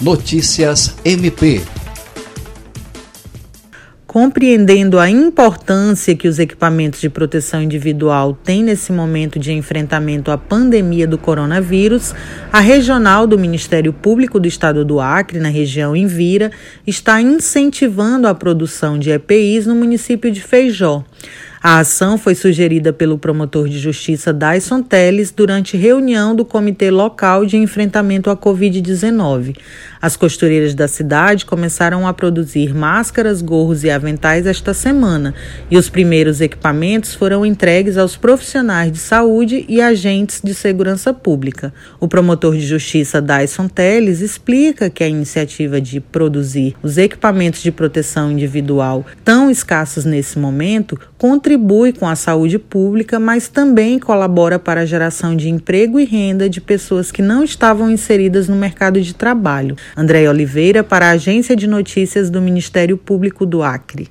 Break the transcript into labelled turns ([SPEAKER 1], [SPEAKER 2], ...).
[SPEAKER 1] Notícias MP.
[SPEAKER 2] Compreendendo a importância que os equipamentos de proteção individual têm nesse momento de enfrentamento à pandemia do coronavírus, a regional do Ministério Público do Estado do Acre, na região Envira, está incentivando a produção de EPIs no município de Feijó. A ação foi sugerida pelo promotor de justiça Dyson Teles durante reunião do Comitê Local de Enfrentamento à Covid-19. As costureiras da cidade começaram a produzir máscaras, gorros e aventais esta semana, e os primeiros equipamentos foram entregues aos profissionais de saúde e agentes de segurança pública. O promotor de justiça Dyson Teles explica que a iniciativa de produzir os equipamentos de proteção individual tão escassos nesse momento contribui com a saúde pública, mas também colabora para a geração de emprego e renda de pessoas que não estavam inseridas no mercado de trabalho. André Oliveira, para a Agência de Notícias do Ministério Público do Acre.